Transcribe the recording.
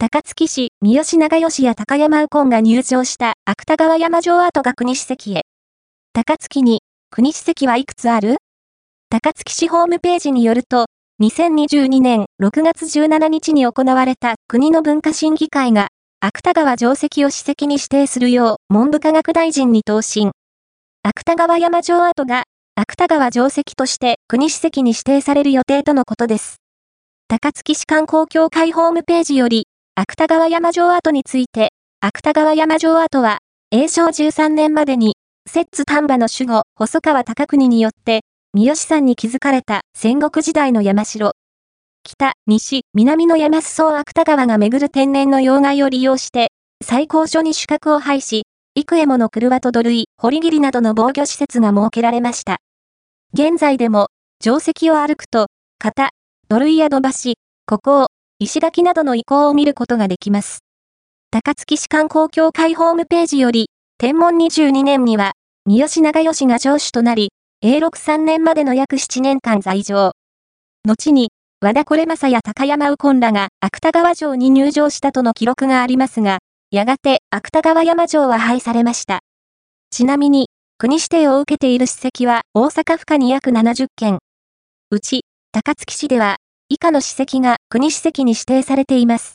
高槻市、三好長吉や高山右近が入場した芥川山城跡が国史跡へ。高槻に、国史跡はいくつある？高槻市ホームページによると、2022年6月17日に行われた国の文化審議会が、芥川城跡を史跡に指定するよう文部科学大臣に答申。芥川山城跡が、芥川城跡として国史跡に指定される予定とのことです。高槻市観光協会ホームページより、芥川山城跡について、芥川山城跡は、永正13年までに、摂津丹波の守護、細川高国によって、三好山に築かれた戦国時代の山城。北、西、南の山裾を芥川が巡る天然の要害を利用して、最高所に主角を配し、幾重もの車と土塁、堀切などの防御施設が設けられました。現在でも、定石を歩くと、型、土塁や土橋、ここを、石垣などの遺構を見ることができます。高槻市観光協会ホームページより、天文22年には、三好長吉が城主となり、永禄3年までの約7年間在城。後に、和田是正や高山右近らが芥川城に入城したとの記録がありますが、やがて芥川山城は廃されました。ちなみに、国指定を受けている史跡は大阪府下に約70件。うち、高槻市では以下の史跡が国史跡に指定されています。